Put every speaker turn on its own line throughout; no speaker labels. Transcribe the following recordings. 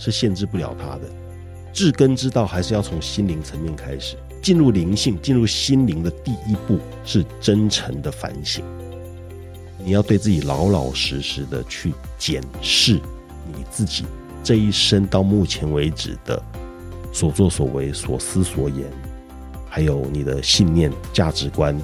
是限制不了他的，治根之道还是要从心灵层面开始。进入灵性、进入心灵的第一步是真诚的反省。你要对自己老老实实的去检视你自己这一生到目前为止的所作所为、所思所言，还有你的信念、价值观。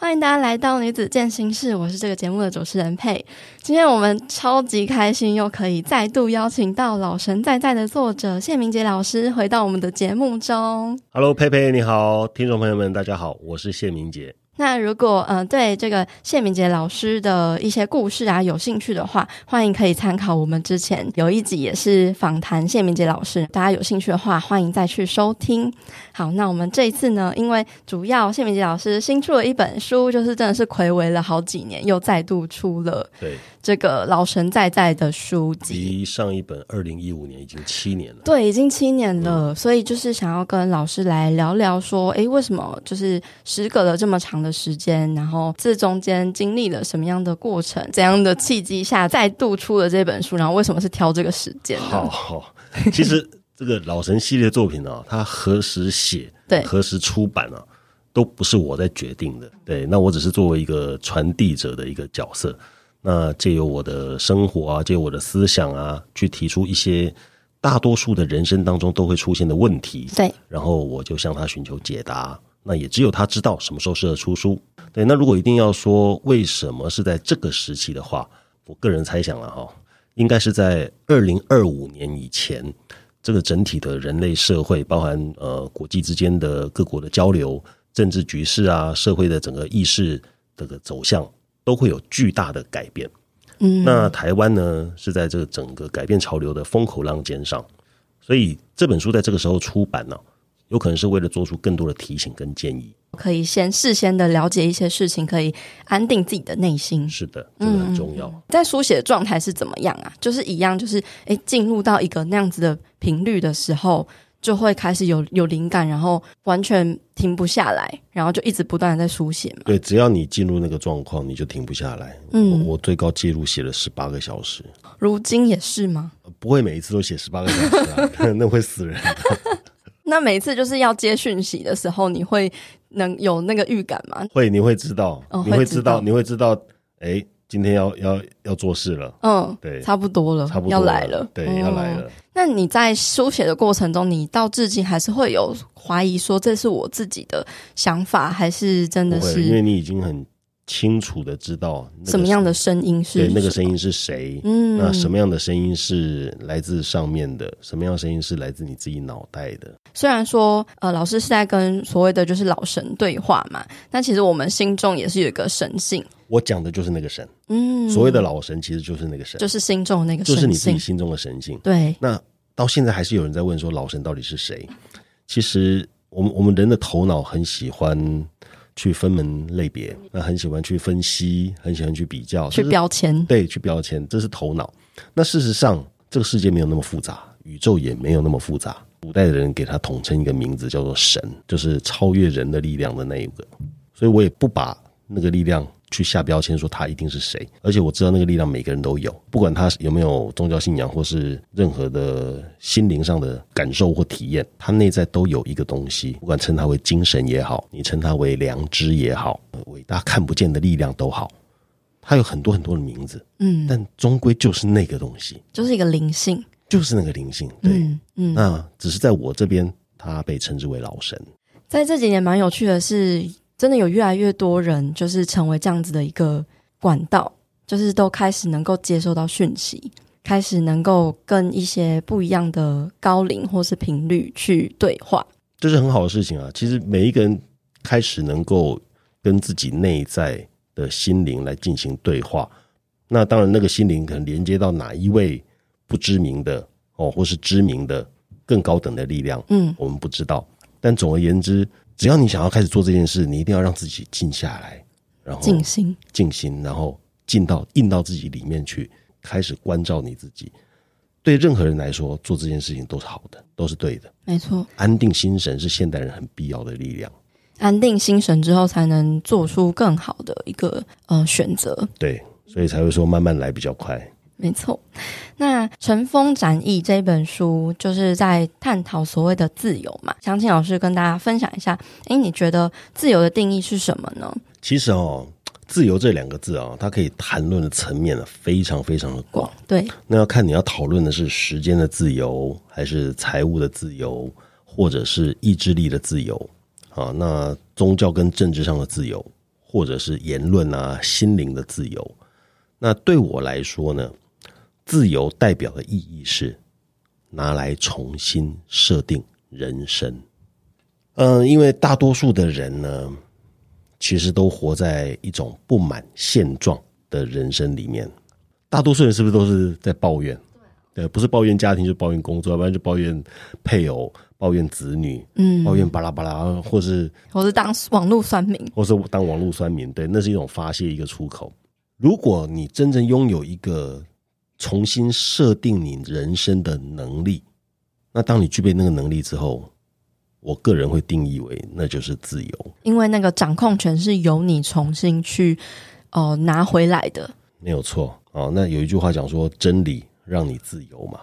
欢迎大家来到女子健心室，我是这个节目的主持人佩。今天我们超级开心，又可以再度邀请到老神在在的作者谢明杰老师回到我们的节目中。
Hello，佩佩你好，听众朋友们大家好，我是谢明杰。
那如果嗯、对这个谢明杰老师的一些故事啊有兴趣的话，欢迎可以参考我们之前有一集也是访谈谢明杰老师，大家有兴趣的话，欢迎再去收听。好，那我们这一次呢，因为主要谢明杰老师新出了一本书，就是真的是睽违了好几年，又再度出了对这个老神在在的书籍。
离上一本二零一五年已经七年了，
对，已经七年了，嗯，所以就是想要跟老师来聊聊说，诶，为什么就是时隔了这么长的。时间，然后这中间经历了什么样的过程？怎样的契机下再度出了这本书？然后为什么是挑这个时间呢？
好好，其实这个老神系列作品呢、啊，它何时写，对，何时出版啊，都不是我在决定的。对，那我只是作为一个传递者的一个角色，那借由我的生活啊，借由我的思想啊，去提出一些大多数的人生当中都会出现的问题。对，然后我就向他寻求解答。那也只有他知道什么时候适合出书。对，那如果一定要说为什么是在这个时期的话，我个人猜想了哈，应该是在二零二五年以前，这个整体的人类社会，包含呃国际之间的各国的交流、政治局势啊、社会的整个意识这个走向，都会有巨大的改变。嗯，那台湾呢是在这个整个改变潮流的风口浪尖上，所以这本书在这个时候出版呢。有可能是为了做出更多的提醒跟建议，可以先事先的了解一些事情，可以安定自己的内心。是的，这个很重要。嗯、在书写的状态是怎么样啊？就是一样，就是诶，进入到一个那样子的频率的时候，就会开始有有灵感，然后完全停不下来，然后就一直不断的在书写嘛。对，只要你进入那个状况，你就停不下来。嗯，我，我最高记录写了十八个小时。如今也是吗？不会每一次都写十八个小时啊，那会死人。那每次就是要接讯息的时候，你会能有那个预感吗？会，你会知道，哦、你会知道，你会知道，哎、欸，今天要要要做事了。嗯，对，差不多了，差不多要来了，对，嗯、要来了。那你在书写的过程中，你到至今还是会有怀疑，说这是我自己的想法，还是真的是？因为你已经很。清楚的知道什么样的声音是对，那个声音是谁？嗯，那什么样的声音是来自上面的？什么样的声音是来自你自己脑袋的？虽然说，呃，老师是在跟所谓的就是老神对话嘛，但其实我们心中也是有一个神性。我讲的就是那个神，嗯，所谓的老神其实就是那个神，就是心中的那个神，就是你自己心中的神性。对，那到现在还是有人在问说，老神到底是谁？其实，我们我们人的头脑很喜欢。去分门类别，那很喜欢去分析，很喜欢去比较，去标签，对，去标签，这是头脑。那事实上，这个世界没有那么复杂，宇宙也没有那么复杂。古代的人给它统称一个名字，叫做神，就是超越人的力量的那一个。所以我也不把那个力量。去下标签说他一定是谁，而且我知道那个力量每个人都有，不管他有没有宗教信仰或是任何的心灵上的感受或体验，他内在都有一个东西，不管称它为精神也好，你称它为良知也好，伟大看不见的力量都好，它有很多很多的名字，嗯，但终归就是那个东西，就是一个灵性，就是那个灵性，对，嗯，嗯，那只是在我这边，他被称之为老神。在这几年蛮有趣的是。
真的有越来越多人就是成为这样子的一个管道，就是都开始能够接收到讯息，开始能够跟一些不一样的高龄或是频率去对话，
这是很好的事情啊。其实每一个人开始能够跟自己内在的心灵来进行对话，那当然那个心灵可能连接到哪一位不知名的哦，或是知名的更高等的力量，嗯，我们不知道。但总而言之。只要你想要开始做这件事，你一定要让自己静下来，然后静心，静心，然后进到印到自己里面去，开始关照你自己。对任何人来说，做这件事情都是好的，都是对的。
没错，
安定心神是现代人很必要的力量。
安定心神之后，才能做出更好的一个呃选择。
对，所以才会说慢慢来比较快。
没错，那《乘风展翼》这本书就是在探讨所谓的自由嘛。想请老师跟大家分享一下，诶，你觉得自由的定义是什么呢？
其实哦，自由这两个字啊、哦，它可以谈论的层面呢，非常非常的广。
对，
那要看你要讨论的是时间的自由，还是财务的自由，或者是意志力的自由啊？那宗教跟政治上的自由，或者是言论啊、心灵的自由。那对我来说呢？自由代表的意义是拿来重新设定人生。嗯，因为大多数的人呢，其实都活在一种不满现状的人生里面。大多数人是不是都是在抱怨？对，不是抱怨家庭，就抱怨工作，要不然就抱怨配偶、抱怨子女，嗯，抱怨巴拉巴拉，或是
我是当网络酸民，
或是当网络酸民。对，那是一种发泄，一个出口。如果你真正拥有一个重新设定你人生的能力，那当你具备那个能力之后，我个人会定义为那就是自由。
因为那个掌控权是由你重新去哦、呃、拿回来的，
没有错哦。那有一句话讲说，真理让你自由嘛。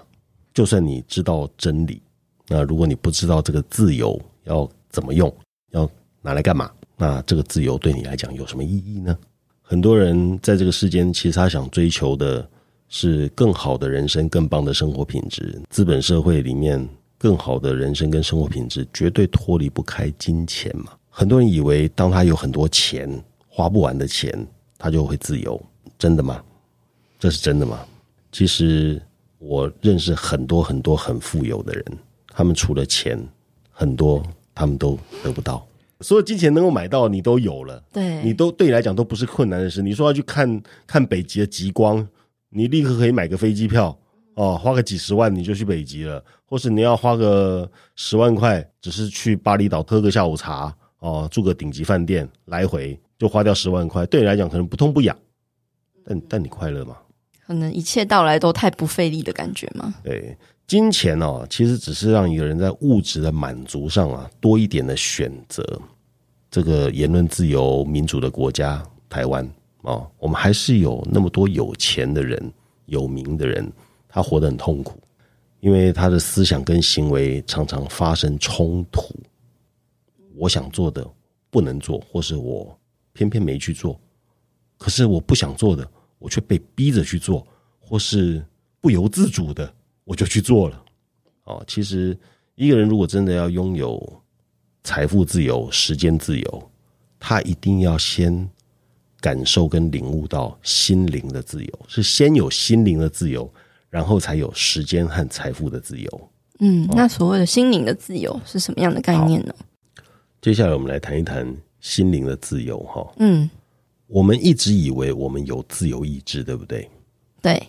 就算你知道真理，那如果你不知道这个自由要怎么用，要拿来干嘛，那这个自由对你来讲有什么意义呢？很多人在这个世间，其实他想追求的。是更好的人生，更棒的生活品质。资本社会里面，更好的人生跟生活品质绝对脱离不开金钱嘛。很多人以为，当他有很多钱，花不完的钱，他就会自由。真的吗？这是真的吗？其实我认识很多很多很富有的人，他们除了钱，很多他们都得不到。所有金钱能够买到，你都有了。
对，
你都对你来讲都不是困难的事。你说要去看看北极的极光。你立刻可以买个飞机票哦，花个几十万你就去北极了，或是你要花个十万块，只是去巴厘岛喝个下午茶哦，住个顶级饭店，来回就花掉十万块，对你来讲可能不痛不痒，但但你快乐吗？
可能一切到来都太不费力的感觉吗？
对，金钱哦，其实只是让一个人在物质的满足上啊多一点的选择。这个言论自由、民主的国家，台湾。哦，我们还是有那么多有钱的人、有名的人，他活得很痛苦，因为他的思想跟行为常常发生冲突。我想做的不能做，或是我偏偏没去做；可是我不想做的，我却被逼着去做，或是不由自主的我就去做了。哦，其实一个人如果真的要拥有财富自由、时间自由，他一定要先。感受跟领悟到心灵的自由，是先有心灵的自由，然后才有时间和财富的自由。
嗯，那所谓的心灵的自由是什么样的概念呢？
接下来我们来谈一谈心灵的自由。哈，嗯，我们一直以为我们有自由意志，对不对？
对。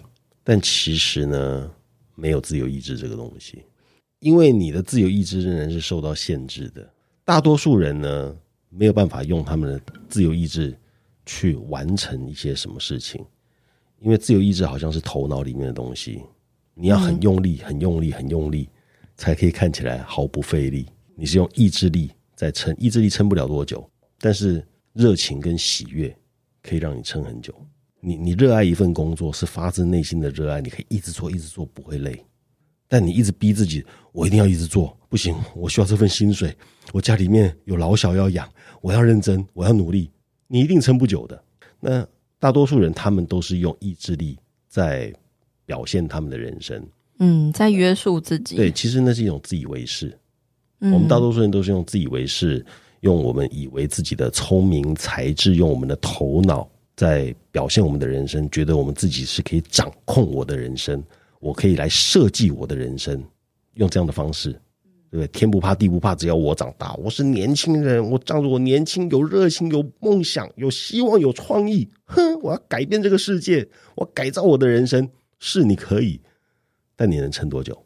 但其实呢，没有自由意志这个东西，因为你的自由意志仍然是受到限制的。大多数人呢，没有办法用他们的自由意志。去完成一些什么事情，因为自由意志好像是头脑里面的东西，你要很用力、很用力、很用力，才可以看起来毫不费力。你是用意志力在撑，意志力撑不了多久，但是热情跟喜悦可以让你撑很久。你你热爱一份工作，是发自内心的热爱，你可以一直做，一直做，不会累。但你一直逼自己，我一定要一直做，不行，我需要这份薪水，我家里面有老小要养，我要认真，我要努力。你一定撑不久的。那大多数人，他们都是用意志力在表现他们的人生，
嗯，在约束自己。
对，其实那是一种自以为是。嗯，我们大多数人都是用自以为是，用我们以为自己的聪明才智，用我们的头脑在表现我们的人生，觉得我们自己是可以掌控我的人生，我可以来设计我的人生，用这样的方式。对不对？天不怕地不怕，只要我长大。我是年轻人，我仗着我年轻，有热情，有梦想，有希望，有创意。哼，我要改变这个世界，我要改造我的人生。是你可以，但你能撑多久？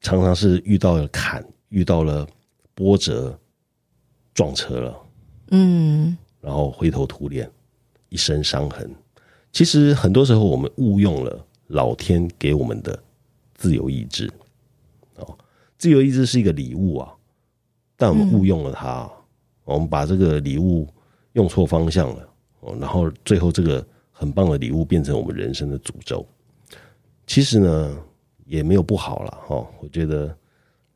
常常是遇到了坎，遇到了波折，撞车了，嗯，然后灰头土脸，一身伤痕。其实很多时候，我们误用了老天给我们的自由意志。自由意志是一个礼物啊，但我们误用了它，嗯、我们把这个礼物用错方向了，然后最后这个很棒的礼物变成我们人生的诅咒。其实呢，也没有不好了哈。我觉得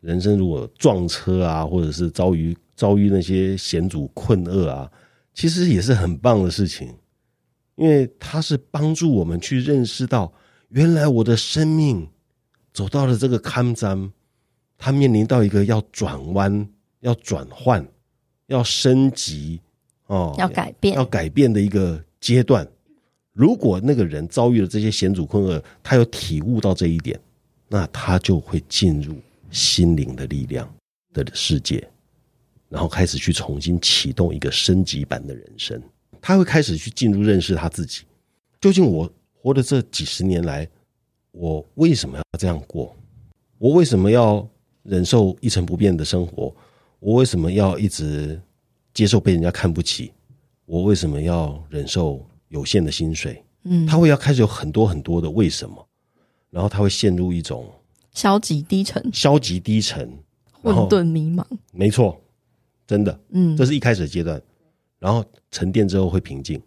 人生如果撞车啊，或者是遭遇遭遇那些险阻困厄啊，其实也是很棒的事情，因为它是帮助我们去认识到，原来我的生命走到了这个坎站。他面临到一个要转弯、要转换、要升级哦，
要改变、
要改变的一个阶段。如果那个人遭遇了这些险阻困厄，他有体悟到这一点，那他就会进入心灵的力量的世界，然后开始去重新启动一个升级版的人生。他会开始去进入认识他自己。究竟我活的这几十年来，我为什么要这样过？我为什么要？忍受一成不变的生活，我为什么要一直接受被人家看不起？我为什么要忍受有限的薪水？嗯，他会要开始有很多很多的为什么，然后他会陷入一种
消极低沉、
消极低沉、
混沌迷茫。
没错，真的，嗯，这是一开始的阶段，然后沉淀之后会平静，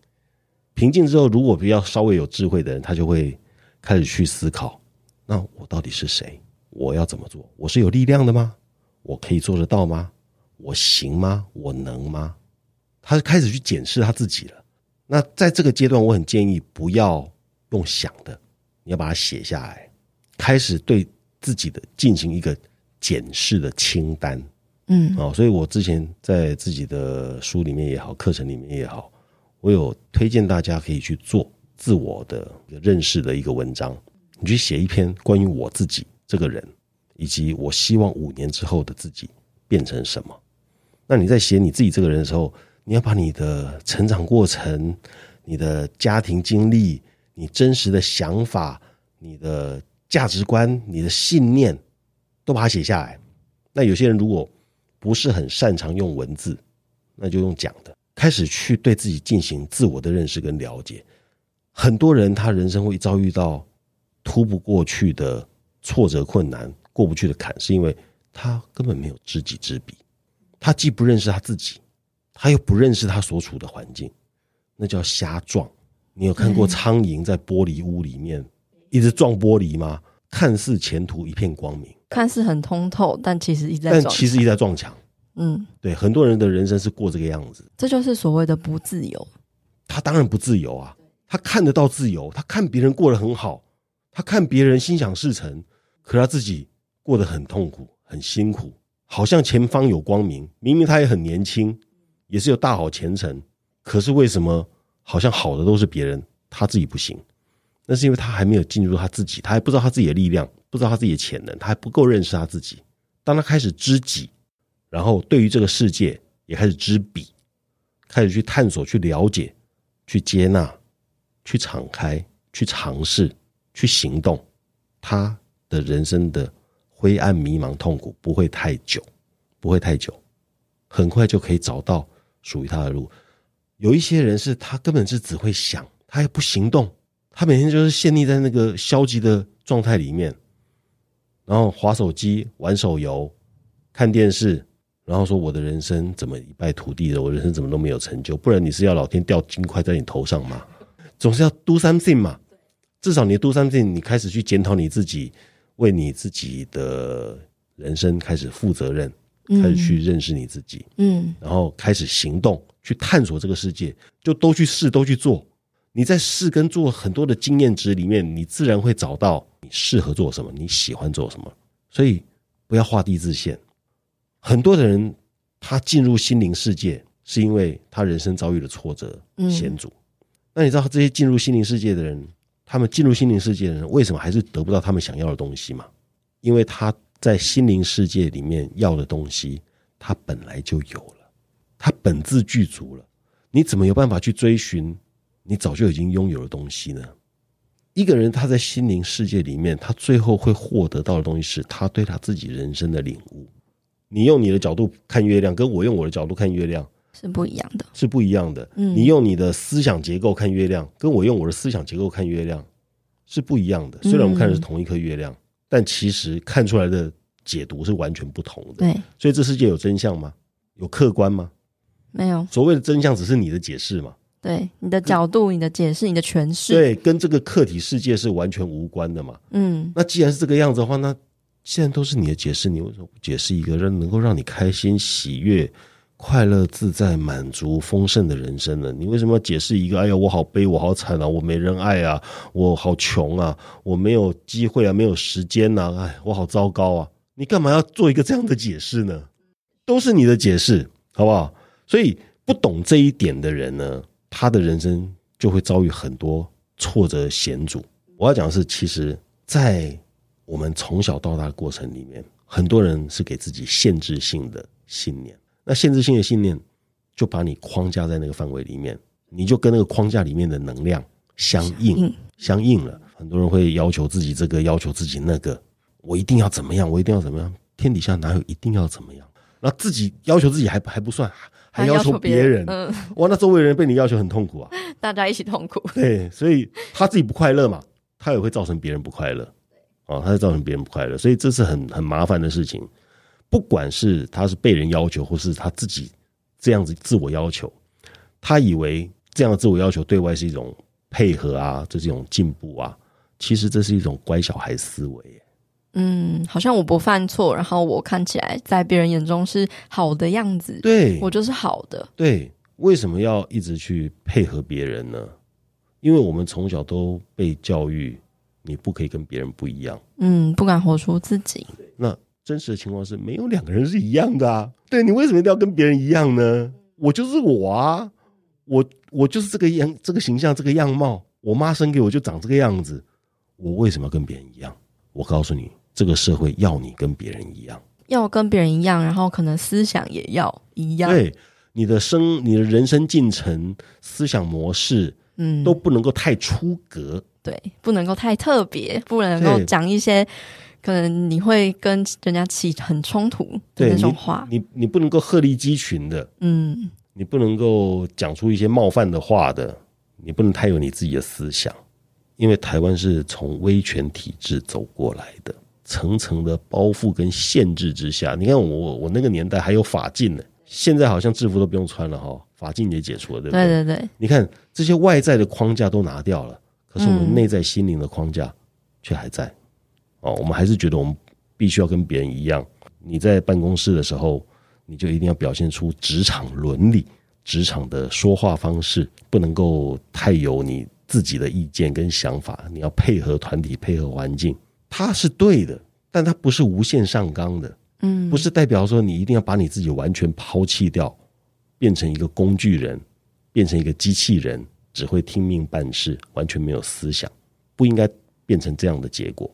平静之后，如果比较稍微有智慧的人，他就会开始去思考：那我到底是谁？我要怎么做？我是有力量的吗？我可以做得到吗？我行吗？我能吗？他开始去检视他自己了。那在这个阶段，我很建议不要用想的，你要把它写下来，开始对自己的进行一个检视的清单。嗯，哦，所以我之前在自己的书里面也好，课程里面也好，我有推荐大家可以去做自我的认识的一个文章，你去写一篇关于我自己。这个人，以及我希望五年之后的自己变成什么？那你在写你自己这个人的时候，你要把你的成长过程、你的家庭经历、你真实的想法、你的价值观、你的信念，都把它写下来。那有些人如果不是很擅长用文字，那就用讲的，开始去对自己进行自我的认识跟了解。很多人他人生会遭遇到突不过去的。挫折、困难、过不去的坎，是因为他根本没有知己知彼，他既不认识他自己，他又不认识他所处的环境，那叫瞎撞。你有看过苍蝇在玻璃屋里面一直撞玻璃吗？看似前途一片光明，
看似很通透，但其实一直在，
但其实一直在撞墙。嗯，对，很多人的人生是过这个样子，
这就是所谓的不自由。
他当然不自由啊，他看得到自由，他看别人过得很好，他看别人心想事成。可他自己过得很痛苦，很辛苦，好像前方有光明。明明他也很年轻，也是有大好前程。可是为什么好像好的都是别人，他自己不行？那是因为他还没有进入他自己，他还不知道他自己的力量，不知道他自己的潜能，他还不够认识他自己。当他开始知己，然后对于这个世界也开始知彼，开始去探索、去了解、去接纳、去敞开、去尝试、去行动，他。的人生的灰暗、迷茫、痛苦不会太久，不会太久，很快就可以找到属于他的路。有一些人是他根本是只会想，他也不行动，他每天就是陷溺在那个消极的状态里面，然后滑手机、玩手游、看电视，然后说我的人生怎么一败涂地了？我人生怎么都没有成就？不然你是要老天掉金块在你头上吗？总是要 do something 嘛，至少你 do something，你开始去检讨你自己。为你自己的人生开始负责任，开始去认识你自己，嗯，然后开始行动，去探索这个世界，就都去试，都去做。你在试跟做很多的经验值里面，你自然会找到你适合做什么，你喜欢做什么。所以不要画地自限。很多的人他进入心灵世界是因为他人生遭遇了挫折、险阻。那你知道这些进入心灵世界的人，他们进入心灵世界的人为什么还是得不到他们想要的东西吗？因为他在心灵世界里面要的东西，他本来就有了，他本自具足了。你怎么有办法去追寻你早就已经拥有的东西呢？一个人他在心灵世界里面，他最后会获得到的东西是他对他自己人生的领悟。你用你的角度看月亮，跟我用我的角度看月亮。
是不一样的，
是不一样的。嗯，你用你的思想结构看月亮，跟我用我的思想结构看月亮是不一样的。虽然我们看的是同一颗月亮，但其实看出来的解读是完全不同的。
对，
所以这世界有真相吗？有客观吗？
没有。
所谓的真相只是你的解释嘛？
对，你的角度、你的解释、你的诠释，
对，跟这个客体世界是完全无关的嘛？嗯。那既然是这个样子的话，那既然都是你的解释，你为什么不解释一个让能够让你开心、喜悦？快乐、自在、满足、丰盛的人生呢？你为什么要解释一个？哎呀，我好悲，我好惨啊！我没人爱啊！我好穷啊！我没有机会啊！没有时间呐！哎，我好糟糕啊！你干嘛要做一个这样的解释呢？都是你的解释，好不好？所以不懂这一点的人呢，他的人生就会遭遇很多挫折险阻。我要讲的是，其实，在我们从小到大过程里面，很多人是给自己限制性的信念。那限制性的信念，就把你框架在那个范围里面，你就跟那个框架里面的能量相应，相应了。很多人会要求自己这个，要求自己那个，我一定要怎么样，我一定要怎么样。天底下哪有一定要怎么样？那自己要求自己还还不算，还要求别人。嗯，哇，那周围人被你要求很痛苦啊，
大家一起痛苦。
对，所以他自己不快乐嘛，他也会造成别人不快乐。哦，他会造成别人不快乐，所以这是很很麻烦的事情。不管是他是被人要求，或是他自己这样子自我要求，他以为这样的自我要求对外是一种配合啊，这是一种进步啊，其实这是一种乖小孩思维。
嗯，好像我不犯错，然后我看起来在别人眼中是好的样子，
对，
我就是好的。
对，为什么要一直去配合别人呢？因为我们从小都被教育，你不可以跟别人不一样，
嗯，不敢活出自己。
那。真实的情况是没有两个人是一样的啊！对，你为什么一定要跟别人一样呢？我就是我啊，我我就是这个样，这个形象，这个样貌，我妈生给我就长这个样子，我为什么要跟别人一样？我告诉你，这个社会要你跟别人一样，
要跟别人一样，然后可能思想也要一样。
对，你的生，你的人生进程、思想模式，嗯，都不能够太出格，
对，不能够太特别，不能够讲一些。可能你会跟人家起很冲突的那种话，
你你，你不能够鹤立鸡群的，嗯，你不能够讲出一些冒犯的话的，你不能太有你自己的思想，因为台湾是从威权体制走过来的，层层的包袱跟限制之下，你看我我那个年代还有法禁呢，现在好像制服都不用穿了哈，法禁也解除了，对不对？
对对对，
你看这些外在的框架都拿掉了，可是我们内在心灵的框架却还在。哦，我们还是觉得我们必须要跟别人一样。你在办公室的时候，你就一定要表现出职场伦理、职场的说话方式，不能够太有你自己的意见跟想法。你要配合团体、配合环境，它是对的，但它不是无限上纲的。嗯，不是代表说你一定要把你自己完全抛弃掉，变成一个工具人，变成一个机器人，只会听命办事，完全没有思想，不应该变成这样的结果。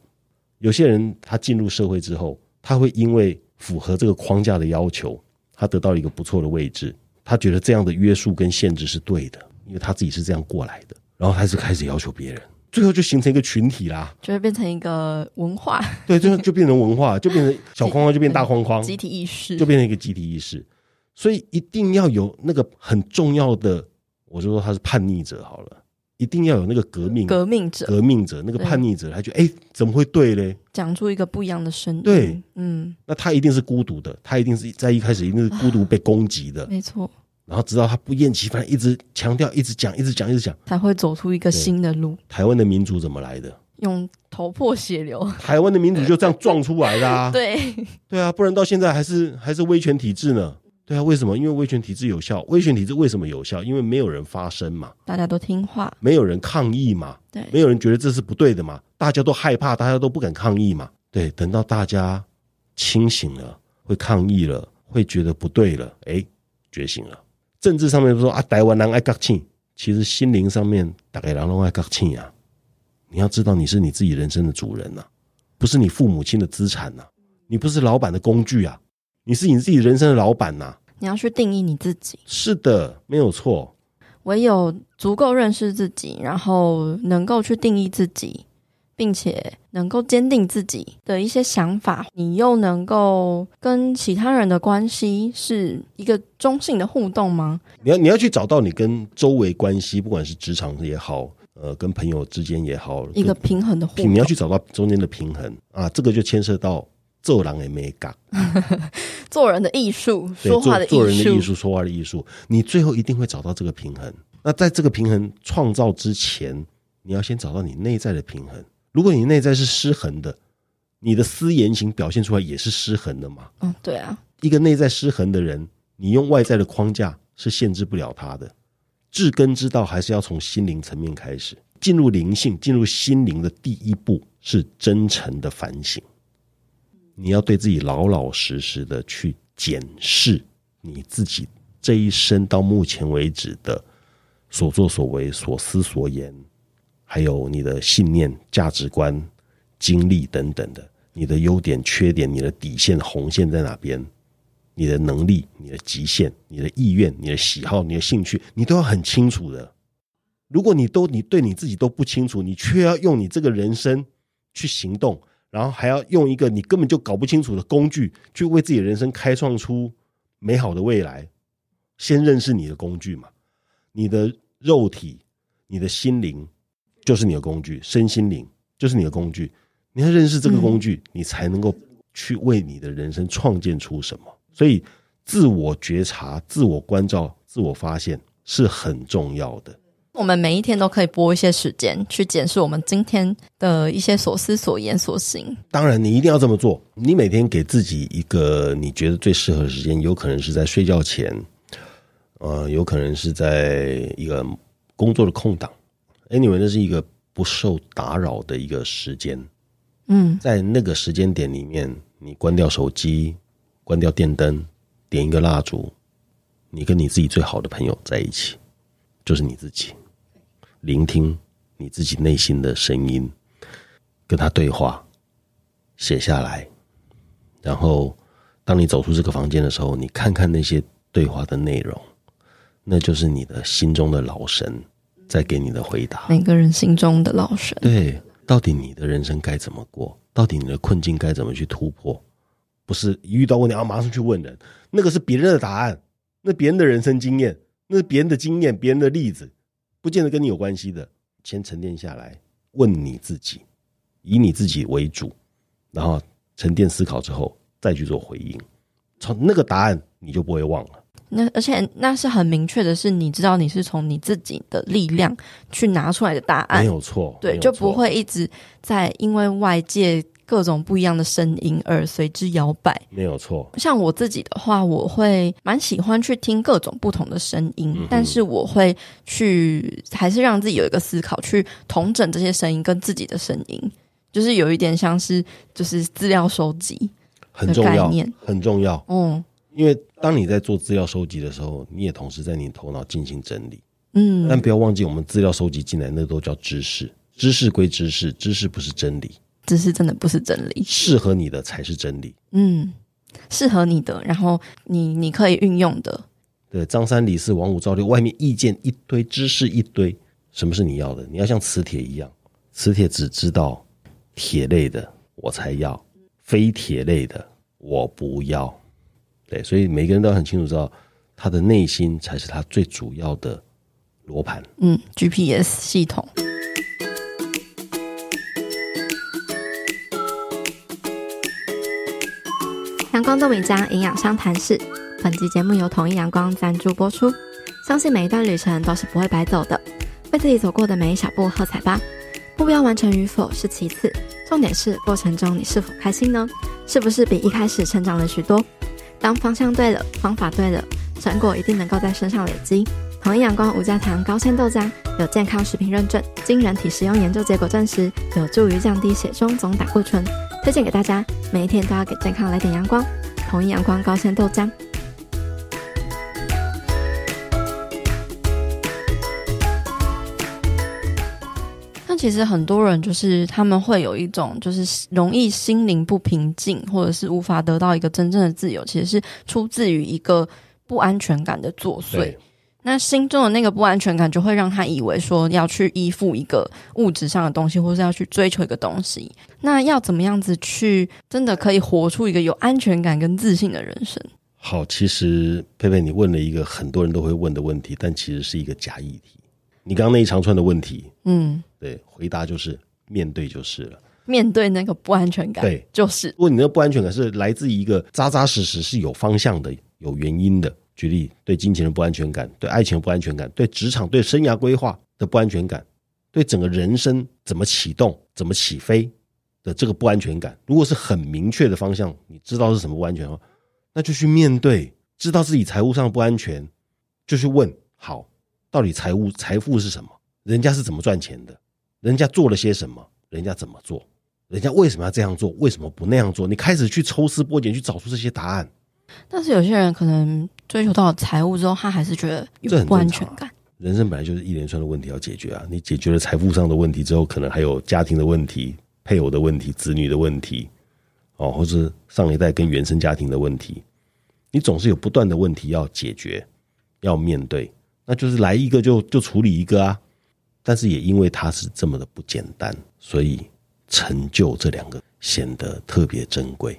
有些人他进入社会之后，他会因为符合这个框架的要求，他得到一个不错的位置，他觉得这样的约束跟限制是对的，因为他自己是这样过来的，然后他就开始要求别人，最后就形成一个群体啦，
就会变成一个文化，
对，最后就变成文化，就变成小框框就变大框框，
集体意识。
就变成一个集体意识，所以一定要有那个很重要的，我就说他是叛逆者好了。一定要有那个革命
革命者，
革命者那个叛逆者，他觉得哎，怎么会对嘞？
讲出一个不一样的声音。
对，嗯，那他一定是孤独的，他一定是在一开始一定是孤独被攻击的，
没错。
然后直到他不厌其烦，一直强调，一直讲，一直讲，一直讲，
才会走出一个新的路。
台湾的民主怎么来的？
用头破血流。
台湾的民主就这样撞出来的啊！
对，
对啊，不然到现在还是还是威权体制呢。对啊，为什么？因为威权体制有效。威权体制为什么有效？因为没有人发声嘛，
大家都听话，
没有人抗议嘛，
对，
没有人觉得这是不对的嘛，大家都害怕，大家都不敢抗议嘛。对，等到大家清醒了，会抗议了，会觉得不对了，哎，觉醒了。政治上面说啊，台湾人爱国庆，其实心灵上面大概人都爱国庆啊。你要知道，你是你自己人生的主人呐、啊，不是你父母亲的资产呐、啊，你不是老板的工具啊，你是你自己人生的老板呐、啊。
你要去定义你自己。
是的，没有错。
唯有足够认识自己，然后能够去定义自己，并且能够坚定自己的一些想法，你又能够跟其他人的关系是一个中性的互动吗？
你要你要去找到你跟周围关系，不管是职场也好。呃，跟朋友之间也好，
一个平衡的互动，
你要去找到中间的平衡啊，这个就牵涉到做人的美感，
做人的艺术，说话的艺术，做人的艺术，
说话的艺术，你最后一定会找到这个平衡。那在这个平衡创造之前，你要先找到你内在的平衡。如果你内在是失衡的，你的思言行表现出来也是失衡的嘛？
嗯，对啊，
一个内在失衡的人，你用外在的框架是限制不了他的。治根之道还是要从心灵层面开始，进入灵性、进入心灵的第一步是真诚的反省。你要对自己老老实实的去检视你自己这一生到目前为止的所作所为、所思所言，还有你的信念、价值观、经历等等的，你的优点、缺点、你的底线、红线在哪边？你的能力、你的极限、你的意愿、你的喜好、你的兴趣，你都要很清楚的。如果你都你对你自己都不清楚，你却要用你这个人生去行动，然后还要用一个你根本就搞不清楚的工具去为自己的人生开创出美好的未来。先认识你的工具嘛，你的肉体、你的心灵就是你的工具，身心灵就是你的工具。你要认识这个工具，你才能够去为你的人生创建出什么。所以，自我觉察、自我关照、自我发现是很重要的。
我们每一天都可以拨一些时间去检视我们今天的一些所思所言所行。
当然，你一定要这么做。你每天给自己一个你觉得最适合的时间，有可能是在睡觉前，呃，有可能是在一个工作的空档。Anyway，那是一个不受打扰的一个时间。
嗯，
在那个时间点里面，你关掉手机。关掉电灯，点一个蜡烛，你跟你自己最好的朋友在一起，就是你自己，聆听你自己内心的声音，跟他对话，写下来，然后当你走出这个房间的时候，你看看那些对话的内容，那就是你的心中的老神在给你的回答。
每个人心中的老神，
对，到底你的人生该怎么过？到底你的困境该怎么去突破？不是一遇到问题啊，马上去问人，那个是别人的答案，那别人的人生经验，那是别人的经验，别人的例子，不见得跟你有关系的。先沉淀下来，问你自己，以你自己为主，然后沉淀思考之后再去做回应，从那个答案你就不会忘了。
那而且那是很明确的，是你知道你是从你自己的力量去拿出来的答案，
没有错，
对，就不会一直在因为外界。各种不一样的声音而随之摇摆，
没有错。
像我自己的话，我会蛮喜欢去听各种不同的声音，嗯、但是我会去还是让自己有一个思考，去同整这些声音跟自己的声音，就是有一点像是就是资料收集，
很重要，很重要。
嗯，
因为当你在做资料收集的时候，你也同时在你头脑进行整理。
嗯，
但不要忘记，我们资料收集进来那都叫知识，知识归知识，知识不是真理。
知识真的不是真理，
适合你的才是真理。
嗯，适合你的，然后你你可以运用的。
对，张三李四王五赵六，外面意见一堆，知识一堆，什么是你要的？你要像磁铁一样，磁铁只知道铁类的我才要，非铁类的我不要。对，所以每个人都很清楚知道，他的内心才是他最主要的罗盘。
嗯，GPS 系统。光豆米浆营养商谈室，本集节目由统一阳光赞助播出。相信每一段旅程都是不会白走的，为自己走过的每一小步喝彩吧。目标完成与否是其次，重点是过程中你是否开心呢？是不是比一开始成长了许多？当方向对了，方法对了，成果一定能够在身上累积。统一阳光无加糖高纤豆浆有健康食品认证，经人体实用研究结果证实，有助于降低血中总胆固醇。推荐给大家，每一天都要给健康来点阳光。统一阳光高纤豆浆。那其实很多人就是他们会有一种就是容易心灵不平静，或者是无法得到一个真正的自由，其实是出自于一个不安全感的作祟。那心中的那个不安全感，就会让他以为说要去依附一个物质上的东西，或是要去追求一个东西。那要怎么样子去真的可以活出一个有安全感跟自信的人生？
好，其实佩佩，你问了一个很多人都会问的问题，但其实是一个假议题。你刚刚那一长串的问题，嗯，对，回答就是面对就是了。
面对那个不安全感，
对，
就是。
如果你那个不安全感是来自于一个扎扎实实是有方向的、有原因的。举例，对金钱的不安全感，对爱情的不安全感，对职场、对生涯规划的不安全感，对整个人生怎么启动、怎么起飞的这个不安全感，如果是很明确的方向，你知道是什么不安全哦，那就去面对。知道自己财务上不安全，就去问：好，到底财务财富是什么？人家是怎么赚钱的？人家做了些什么？人家怎么做？人家为什么要这样做？为什么不那样做？你开始去抽丝剥茧，去找出这些答案。
但是有些人可能追求到财务之后，他还是觉得有不安全感。啊。
人生本来就是一连串的问题要解决啊！你解决了财富上的问题之后，可能还有家庭的问题、配偶的问题、子女的问题，哦，或是上一代跟原生家庭的问题，你总是有不断的问题要解决、要面对。那就是来一个就就处理一个啊！但是也因为它是这么的不简单，所以成就这两个显得特别珍贵。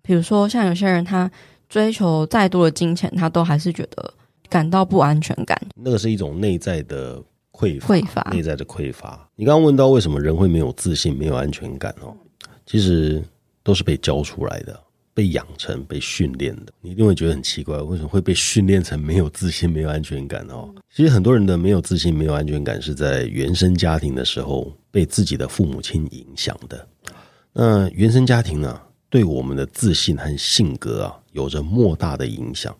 比如说，像有些人，他追求再多的金钱，他都还是觉得感到不安全感。
那个是一种内在的匮
乏匮乏，
内在的匮乏。你刚刚问到为什么人会没有自信、没有安全感哦？其实都是被教出来的、被养成、被训练的。你一定会觉得很奇怪，为什么会被训练成没有自信、没有安全感哦？其实很多人的没有自信、没有安全感，是在原生家庭的时候被自己的父母亲影响的。那原生家庭呢？对我们的自信和性格啊，有着莫大的影响。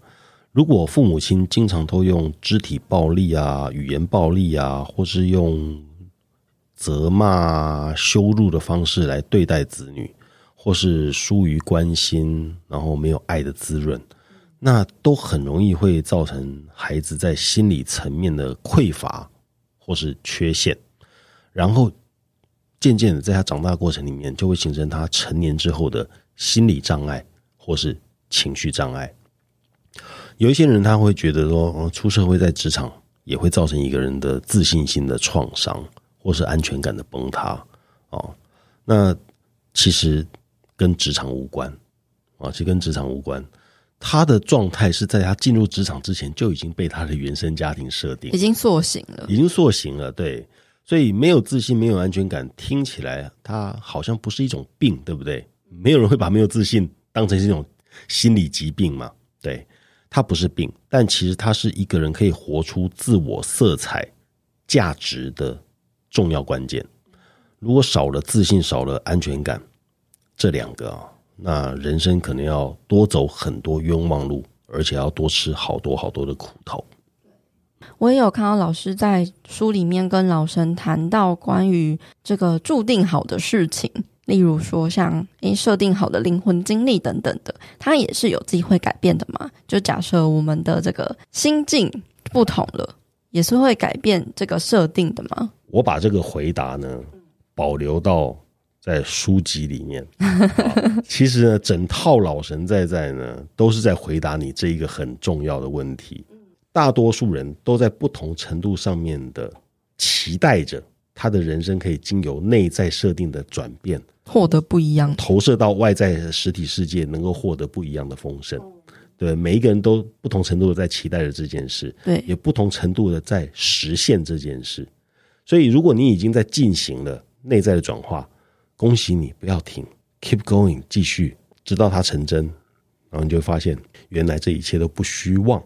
如果父母亲经常都用肢体暴力啊、语言暴力啊，或是用责骂、羞辱的方式来对待子女，或是疏于关心，然后没有爱的滋润，那都很容易会造成孩子在心理层面的匮乏或是缺陷，然后。渐渐的，在他长大过程里面，就会形成他成年之后的心理障碍或是情绪障碍。有一些人他会觉得说，哦出社会在职场也会造成一个人的自信心的创伤，或是安全感的崩塌。哦，那其实跟职场无关啊，其实跟职场无关。他的状态是在他进入职场之前就已经被他的原生家庭设定，
已经塑形了，
已经塑形了，对。所以没有自信、没有安全感，听起来他好像不是一种病，对不对？没有人会把没有自信当成是一种心理疾病嘛？对，它不是病，但其实它是一个人可以活出自我色彩、价值的重要关键。如果少了自信、少了安全感，这两个啊，那人生可能要多走很多冤枉路，而且要多吃好多好多的苦头。
我也有看到老师在书里面跟老神谈到关于这个注定好的事情，例如说像诶设定好的灵魂经历等等的，它也是有机会改变的嘛？就假设我们的这个心境不同了，也是会改变这个设定的嘛？
我把这个回答呢保留到在书籍里面。其实呢，整套老神在在呢都是在回答你这一个很重要的问题。大多数人都在不同程度上面的期待着他的人生可以经由内在设定的转变，
获得不一样，
投射到外在的实体世界，能够获得不一样的丰盛。对，每一个人都不同程度的在期待着这件事，
对，
也不同程度的在实现这件事。所以，如果你已经在进行了内在的转化，恭喜你，不要停，keep going，继续，直到它成真，然后你就会发现，原来这一切都不虚妄。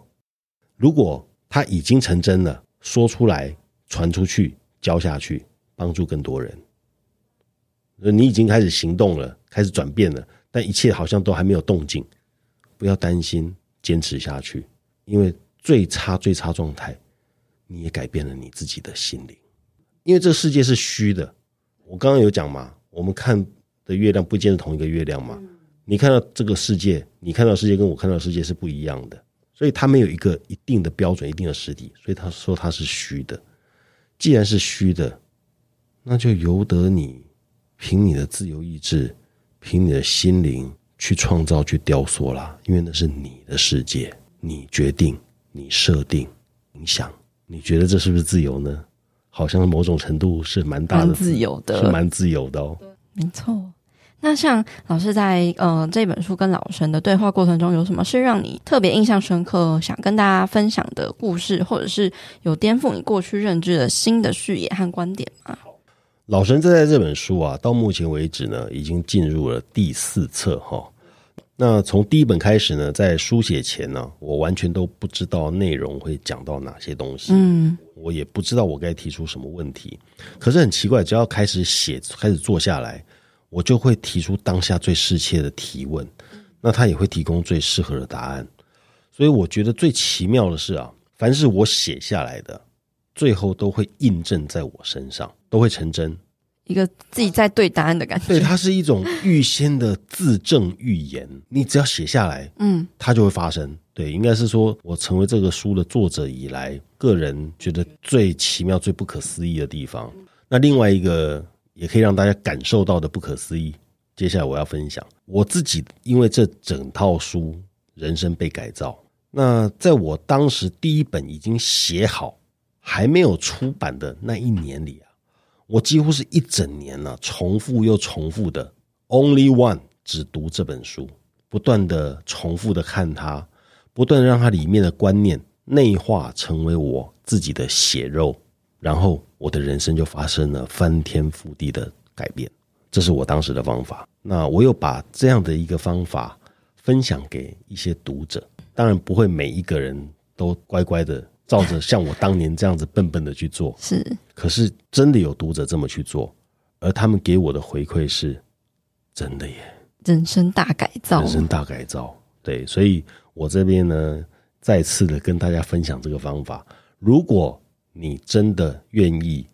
如果它已经成真了，说出来、传出去、教下去，帮助更多人。你已经开始行动了，开始转变了，但一切好像都还没有动静。不要担心，坚持下去，因为最差最差状态，你也改变了你自己的心灵。因为这个世界是虚的，我刚刚有讲嘛，我们看的月亮不见得同一个月亮嘛。你看到这个世界，你看到世界跟我看到世界是不一样的，所以它没有一个一定的标准、一定的实体，所以他说它是虚的。既然是虚的，那就由得你凭你的自由意志，凭你的心灵去创造、去雕塑啦。因为那是你的世界，你决定、你设定、影响。你觉得这是不是自由呢？好像某种程度是蛮大的
自由的，
是蛮自由的哦。
没错。那像老师在呃这本书跟老神的对话过程中，有什么是让你特别印象深刻、想跟大家分享的故事，或者是有颠覆你过去认知的新的视野和观点吗？
老神在这本书啊，到目前为止呢，已经进入了第四册哈。那从第一本开始呢，在书写前呢，我完全都不知道内容会讲到哪些东西，嗯，我也不知道我该提出什么问题。可是很奇怪，只要开始写，开始坐下来。我就会提出当下最适切的提问，那他也会提供最适合的答案。所以我觉得最奇妙的是啊，凡是我写下来的，最后都会印证在我身上，都会成真。
一个自己在对答案的感觉。
对，它是一种预先的自证预言。你只要写下来，嗯，它就会发生。对，应该是说我成为这个书的作者以来，个人觉得最奇妙、最不可思议的地方。那另外一个。也可以让大家感受到的不可思议。接下来我要分享我自己，因为这整套书人生被改造。那在我当时第一本已经写好，还没有出版的那一年里啊，我几乎是一整年呢，重复又重复的，Only One 只读这本书，不断的重复的看它，不断让它里面的观念内化成为我自己的血肉。然后我的人生就发生了翻天覆地的改变，这是我当时的方法。那我又把这样的一个方法分享给一些读者，当然不会每一个人都乖乖的照着像我当年这样子笨笨的去做。
是，
可是真的有读者这么去做，而他们给我的回馈是真的耶，
人生大改造，
人生大改造。对，所以我这边呢，再次的跟大家分享这个方法。如果你真的愿意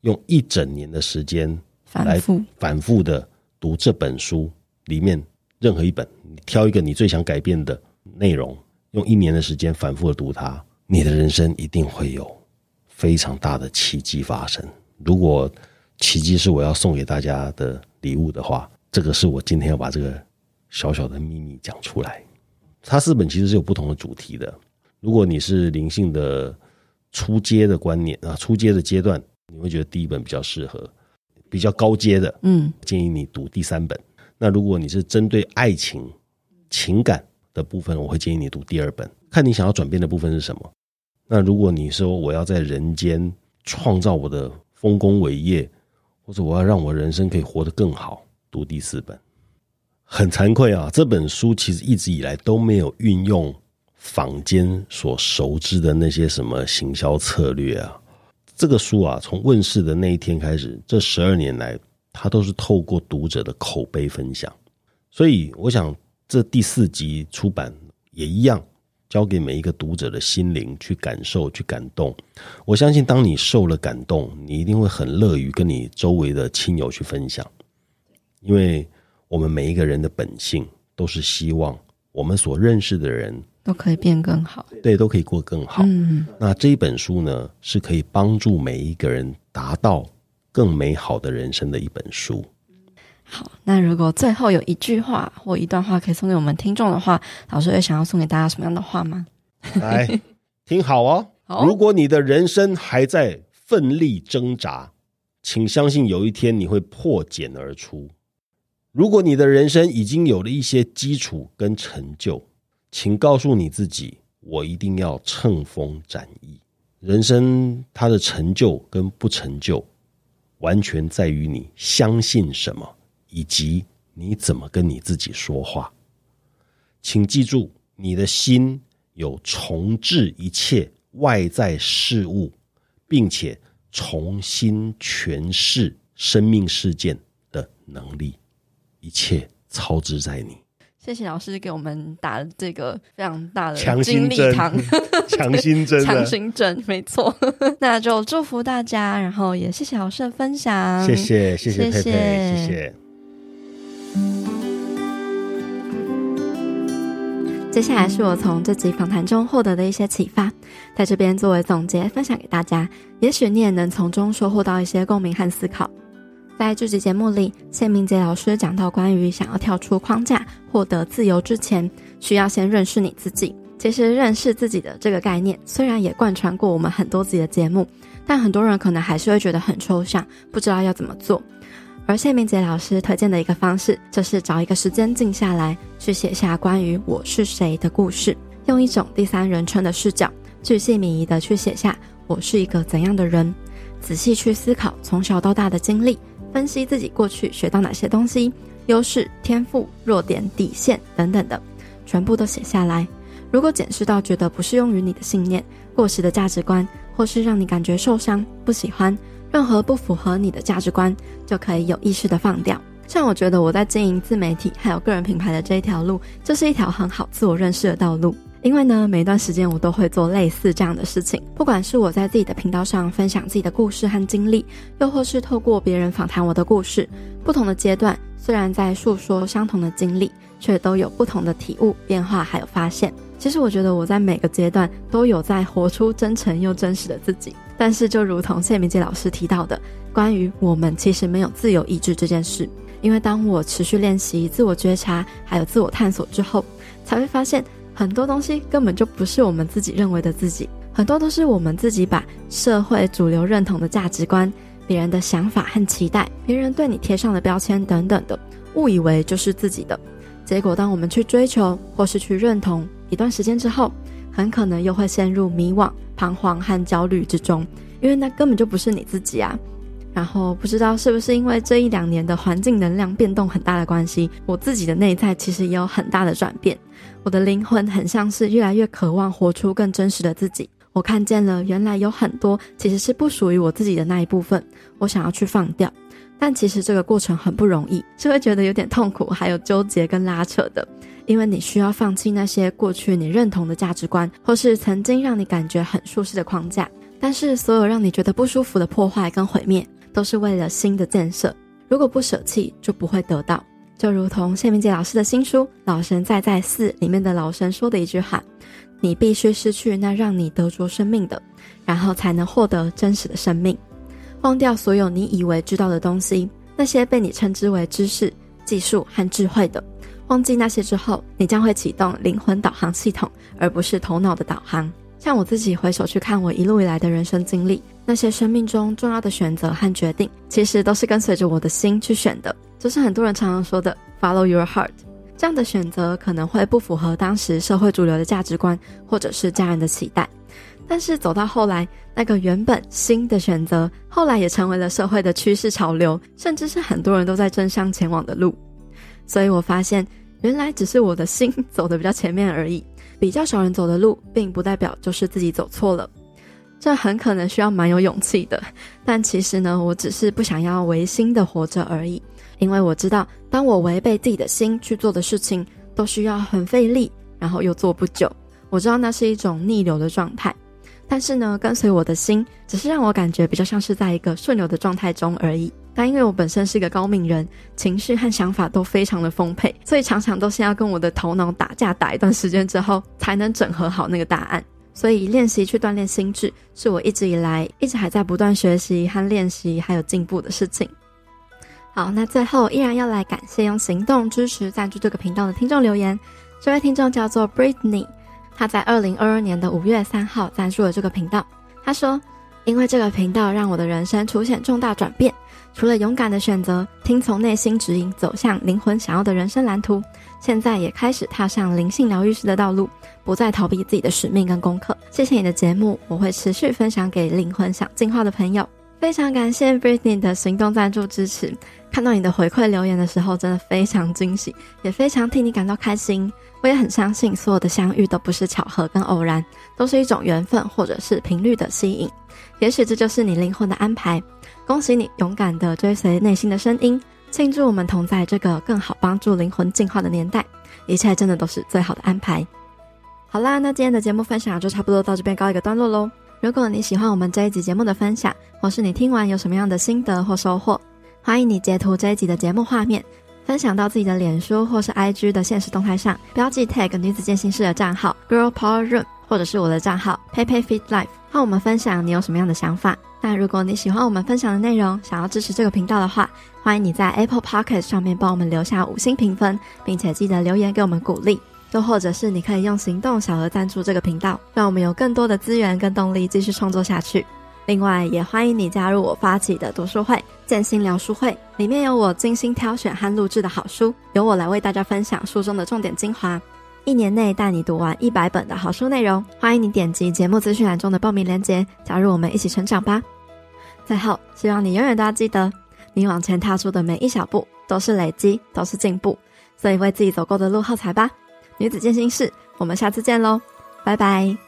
用一整年的时间来反复的读这本书里面任何一本，你挑一个你最想改变的内容，用一年的时间反复的读它，你的人生一定会有非常大的奇迹发生。如果奇迹是我要送给大家的礼物的话，这个是我今天要把这个小小的秘密讲出来。它四本其实是有不同的主题的。如果你是灵性的。初阶的观念啊，初阶的阶段，你会觉得第一本比较适合；比较高阶的，嗯，建议你读第三本。那如果你是针对爱情、情感的部分，我会建议你读第二本，看你想要转变的部分是什么。那如果你说我要在人间创造我的丰功伟业，或者我要让我人生可以活得更好，读第四本。很惭愧啊，这本书其实一直以来都没有运用。坊间所熟知的那些什么行销策略啊，这个书啊，从问世的那一天开始，这十二年来，它都是透过读者的口碑分享。所以，我想这第四集出版也一样，交给每一个读者的心灵去感受、去感动。我相信，当你受了感动，你一定会很乐于跟你周围的亲友去分享，因为我们每一个人的本性都是希望我们所认识的人。
都可以变更好，
对，都可以过更好。嗯，那这一本书呢，是可以帮助每一个人达到更美好的人生的一本书。
好，那如果最后有一句话或一段话可以送给我们听众的话，老师会想要送给大家什么样的话吗？
来，听好哦。好，如果你的人生还在奋力挣扎，请相信有一天你会破茧而出。如果你的人生已经有了一些基础跟成就，请告诉你自己，我一定要乘风展翼。人生它的成就跟不成就，完全在于你相信什么，以及你怎么跟你自己说话。请记住，你的心有重置一切外在事物，并且重新诠释生命事件的能力，一切操之在你。
谢谢老师给我们打了这个非常大的强心针，
强心针，
强心针，没错。那就祝福大家，然后也谢谢老师的分享，
谢谢，谢谢佩佩，谢谢。谢谢
接下来是我从这集访谈中获得的一些启发，在这边作为总结分享给大家，也许你也能从中收获到一些共鸣和思考。在这集节目里，谢明杰老师讲到关于想要跳出框架获得自由之前，需要先认识你自己。其实认识自己的这个概念，虽然也贯穿过我们很多集的节目，但很多人可能还是会觉得很抽象，不知道要怎么做。而谢明杰老师推荐的一个方式，就是找一个时间静下来，去写下关于我是谁的故事，用一种第三人称的视角，巨细靡遗的去写下我是一个怎样的人，仔细去思考从小到大的经历，分析自己过去学到哪些东西，优势、天赋、弱点、底线等等的，全部都写下来。如果检视到觉得不适用于你的信念、过时的价值观，或是让你感觉受伤、不喜欢。任何不符合你的价值观，就可以有意识的放掉。像我觉得我在经营自媒体还有个人品牌的这一条路，就是一条很好自我认识的道路。因为呢，每一段时间我都会做类似这样的事情，不管是我在自己的频道上分享自己的故事和经历，又或是透过别人访谈我的故事，不同的阶段，虽然在诉说相同的经历，却都有不同的体悟、变化还有发现。其实我觉得我在每个阶段都有在活出真诚又真实的自己。但是，就如同谢明杰老师提到的，关于我们其实没有自由意志这件事，因为当我持续练习自我觉察，还有自我探索之后，才会发现很多东西根本就不是我们自己认为的自己，很多都是我们自己把社会主流认同的价值观、别人的想法和期待、别人对你贴上的标签等等的，误以为就是自己的。结果，当我们去追求或是去认同一段时间之后，很可能又会陷入迷惘、彷徨和焦虑之中，因为那根本就不是你自己啊。然后不知道是不是因为这一两年的环境能量变动很大的关系，我自己的内在其实也有很大的转变。我的灵魂很像是越来越渴望活出更真实的自己。我看见了原来有很多其实是不属于我自己的那一部分，我想要去放掉。但其实这个过程很不容易，是会觉得有点痛苦，还有纠结跟拉扯的。因为你需要放弃那些过去你认同的价值观，或是曾经让你感觉很舒适的框架。但是，所有让你觉得不舒服的破坏跟毁灭，都是为了新的建设。如果不舍弃，就不会得到。就如同谢明杰老师的新书《老神在在四》里面的老神说的一句话：“你必须失去那让你得着生命的，然后才能获得真实的生命。忘掉所有你以为知道的东西，那些被你称之为知识、技术和智慧的。”忘记那些之后，你将会启动灵魂导航系统，而不是头脑的导航。像我自己回首去看我一路以来的人生经历，那些生命中重要的选择和决定，其实都是跟随着我的心去选的。就是很多人常常说的 “follow your heart”。这样的选择可能会不符合当时社会主流的价值观，或者是家人的期待。但是走到后来，那个原本心的选择，后来也成为了社会的趋势潮流，甚至是很多人都在争相前往的路。所以我发现，原来只是我的心走得比较前面而已。比较少人走的路，并不代表就是自己走错了。这很可能需要蛮有勇气的。但其实呢，我只是不想要违心的活着而已。因为我知道，当我违背自己的心去做的事情，都需要很费力，然后又做不久。我知道那是一种逆流的状态。但是呢，跟随我的心，只是让我感觉比较像是在一个顺流的状态中而已。但因为我本身是一个高敏人，情绪和想法都非常的丰沛，所以常常都是要跟我的头脑打架打一段时间之后，才能整合好那个答案。所以练习去锻炼心智，是我一直以来一直还在不断学习和练习还有进步的事情。好，那最后依然要来感谢用行动支持赞助这个频道的听众留言。这位听众叫做 Britney。他在二零二二年的五月三号赞助了这个频道。他说：“因为这个频道让我的人生出现重大转变，除了勇敢的选择，听从内心指引，走向灵魂想要的人生蓝图，现在也开始踏上灵性疗愈师的道路，不再逃避自己的使命跟功课。谢谢你的节目，我会持续分享给灵魂想进化的朋友。非常感谢 Britney 的行动赞助支持。看到你的回馈留言的时候，真的非常惊喜，也非常替你感到开心。”我也很相信，所有的相遇都不是巧合跟偶然，都是一种缘分或者是频率的吸引。也许这就是你灵魂的安排。恭喜你勇敢地追随内心的声音，庆祝我们同在这个更好帮助灵魂进化的年代。一切真的都是最好的安排。好啦，那今天的节目分享就差不多到这边告一个段落喽。如果你喜欢我们这一集节目的分享，或是你听完有什么样的心得或收获，欢迎你截图这一集的节目画面。分享到自己的脸书或是 IG 的现实动态上，标记 tag 女子健心室的账号 Girl Power Room，或者是我的账号 PeiPei Fit Life，和我们分享你有什么样的想法。那如果你喜欢我们分享的内容，想要支持这个频道的话，欢迎你在 Apple Pocket 上面帮我们留下五星评分，并且记得留言给我们鼓励。又或者是你可以用行动小额赞助这个频道，让我们有更多的资源跟动力继续创作下去。另外，也欢迎你加入我发起的读书会——建心聊书会，里面有我精心挑选和录制的好书，由我来为大家分享书中的重点精华，一年内带你读完一百本的好书内容。欢迎你点击节目资讯栏中的报名链接，加入我们一起成长吧。最后，希望你永远都要记得，你往前踏出的每一小步都是累积，都是进步，所以为自己走过的路喝彩吧。女子健心室，我们下次见喽，拜拜。